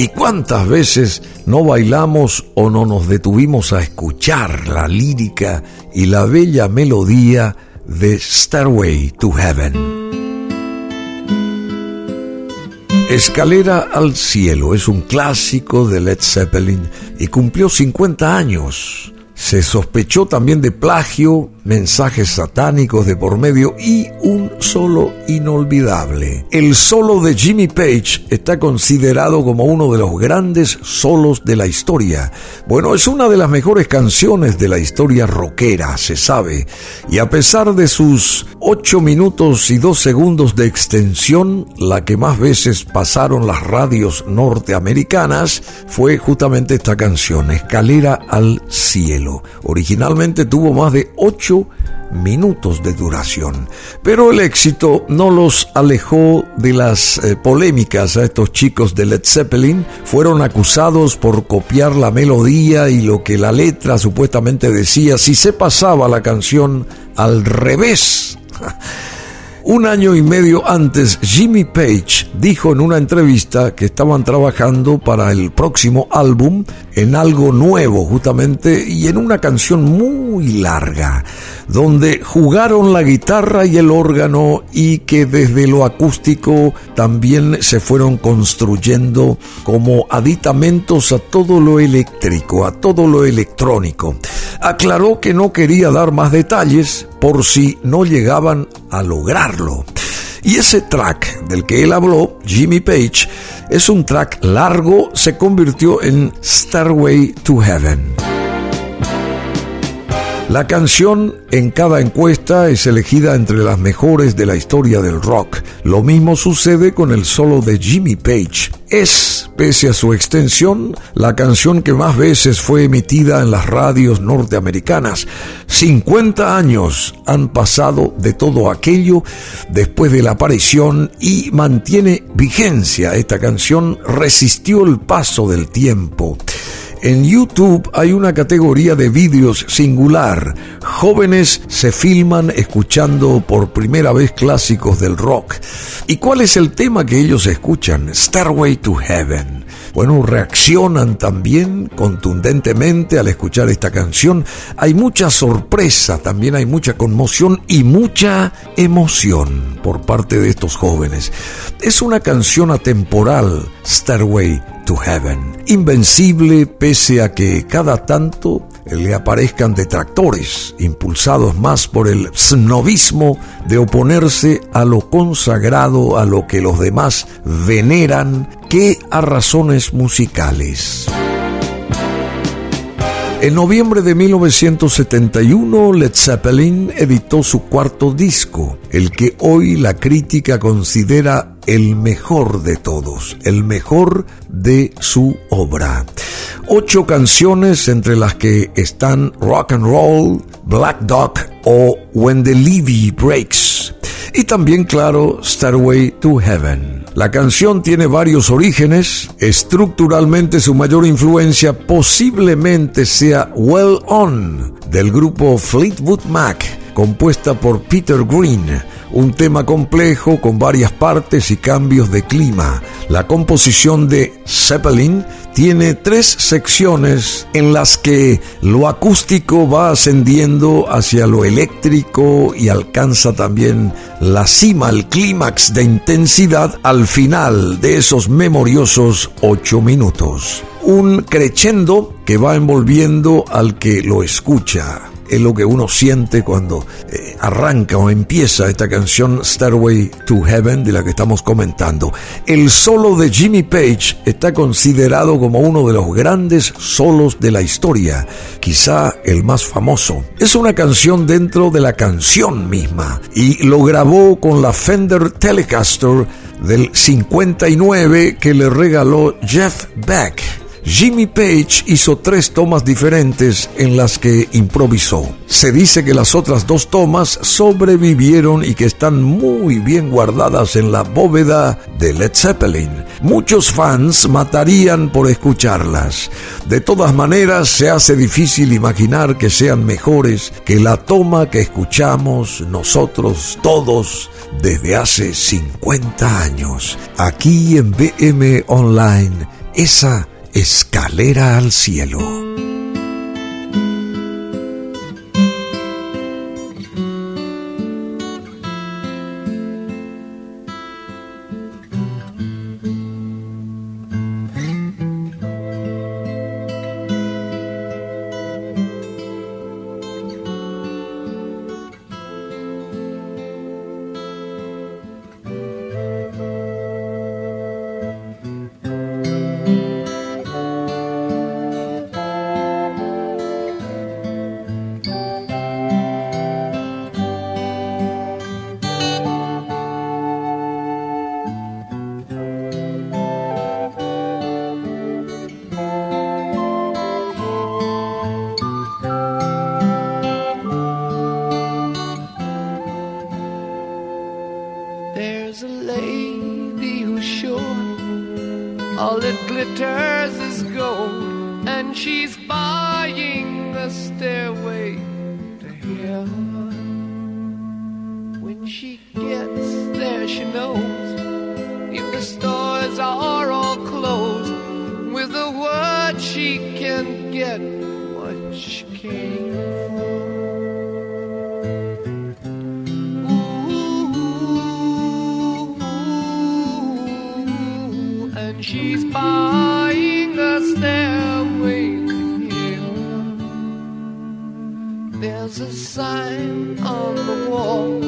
¿Y cuántas veces no bailamos o no nos detuvimos a escuchar la lírica y la bella melodía de Stairway to Heaven? Escalera al cielo es un clásico de Led Zeppelin y cumplió 50 años. Se sospechó también de plagio, mensajes satánicos de por medio y un solo inolvidable. El solo de Jimmy Page está considerado como uno de los grandes solos de la historia. Bueno, es una de las mejores canciones de la historia rockera, se sabe. Y a pesar de sus 8 minutos y 2 segundos de extensión, la que más veces pasaron las radios norteamericanas fue justamente esta canción, Escalera al Cielo. Originalmente tuvo más de 8 minutos de duración, pero el éxito no los alejó de las eh, polémicas a estos chicos de Led Zeppelin. Fueron acusados por copiar la melodía y lo que la letra supuestamente decía si se pasaba la canción al revés. Un año y medio antes, Jimmy Page dijo en una entrevista que estaban trabajando para el próximo álbum en algo nuevo justamente y en una canción muy larga, donde jugaron la guitarra y el órgano y que desde lo acústico también se fueron construyendo como aditamentos a todo lo eléctrico, a todo lo electrónico. Aclaró que no quería dar más detalles por si no llegaban a lograrlo. Y ese track del que él habló, Jimmy Page, es un track largo, se convirtió en Starway to Heaven. La canción en cada encuesta es elegida entre las mejores de la historia del rock. Lo mismo sucede con el solo de Jimmy Page. Es, pese a su extensión, la canción que más veces fue emitida en las radios norteamericanas. 50 años han pasado de todo aquello después de la aparición y mantiene vigencia. Esta canción resistió el paso del tiempo. En YouTube hay una categoría de vídeos singular. Jóvenes se filman escuchando por primera vez clásicos del rock. ¿Y cuál es el tema que ellos escuchan? Starway to Heaven. Bueno, reaccionan también contundentemente al escuchar esta canción. Hay mucha sorpresa, también hay mucha conmoción y mucha emoción por parte de estos jóvenes. Es una canción atemporal, Starway to Heaven. Invencible pese a que cada tanto le aparezcan detractores, impulsados más por el snobismo de oponerse a lo consagrado, a lo que los demás veneran, que a razones musicales. En noviembre de 1971, Led Zeppelin editó su cuarto disco, el que hoy la crítica considera el mejor de todos, el mejor de su obra. Ocho canciones entre las que están Rock and Roll, Black Dog o When the Levy Breaks. Y también, claro, Starway to Heaven. La canción tiene varios orígenes. Estructuralmente su mayor influencia posiblemente sea Well On del grupo Fleetwood Mac, compuesta por Peter Green un tema complejo con varias partes y cambios de clima. La composición de Zeppelin tiene tres secciones en las que lo acústico va ascendiendo hacia lo eléctrico y alcanza también la cima, el clímax de intensidad al final de esos memoriosos ocho minutos. Un crescendo que va envolviendo al que lo escucha es lo que uno siente cuando eh, arranca o empieza esta canción Stairway to Heaven de la que estamos comentando. El solo de Jimmy Page está considerado como uno de los grandes solos de la historia, quizá el más famoso. Es una canción dentro de la canción misma y lo grabó con la Fender Telecaster del 59 que le regaló Jeff Beck. Jimmy Page hizo tres tomas diferentes en las que improvisó. Se dice que las otras dos tomas sobrevivieron y que están muy bien guardadas en la bóveda de Led Zeppelin. Muchos fans matarían por escucharlas. De todas maneras, se hace difícil imaginar que sean mejores que la toma que escuchamos nosotros todos desde hace 50 años, aquí en BM Online esa escalera al cielo. She's buying the stairway to heaven. There's a sign on the wall,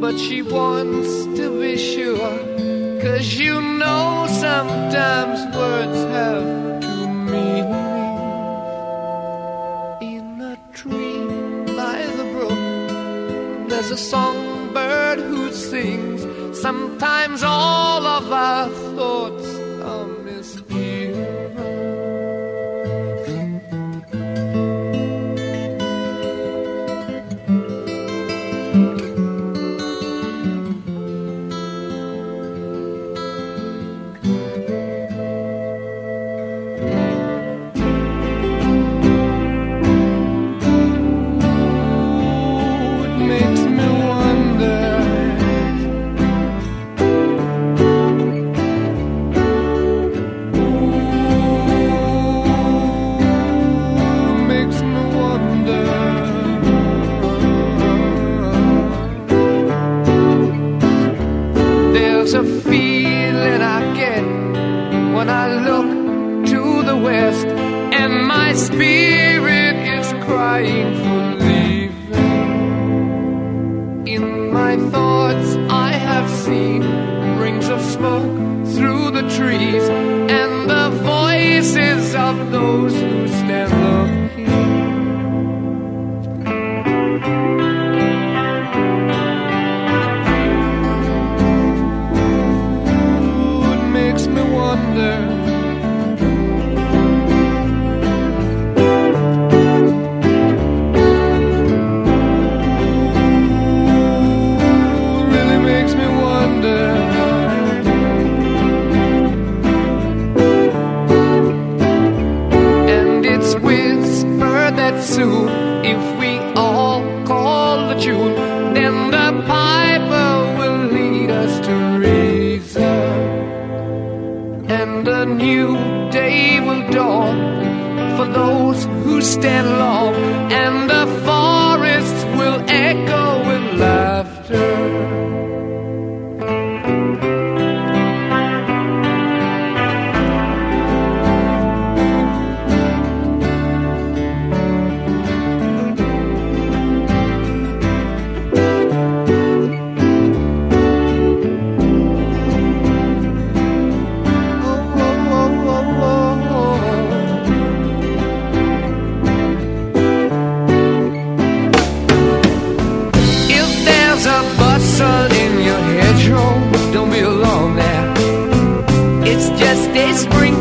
but she wants to be sure. Cause you know sometimes words have to mean. In a dream by the brook, there's a songbird who sings. Sometimes all of our thoughts is. soon if we all call the tune. Then the piper will lead us to reason, and a new day will dawn for those who stand long Spring.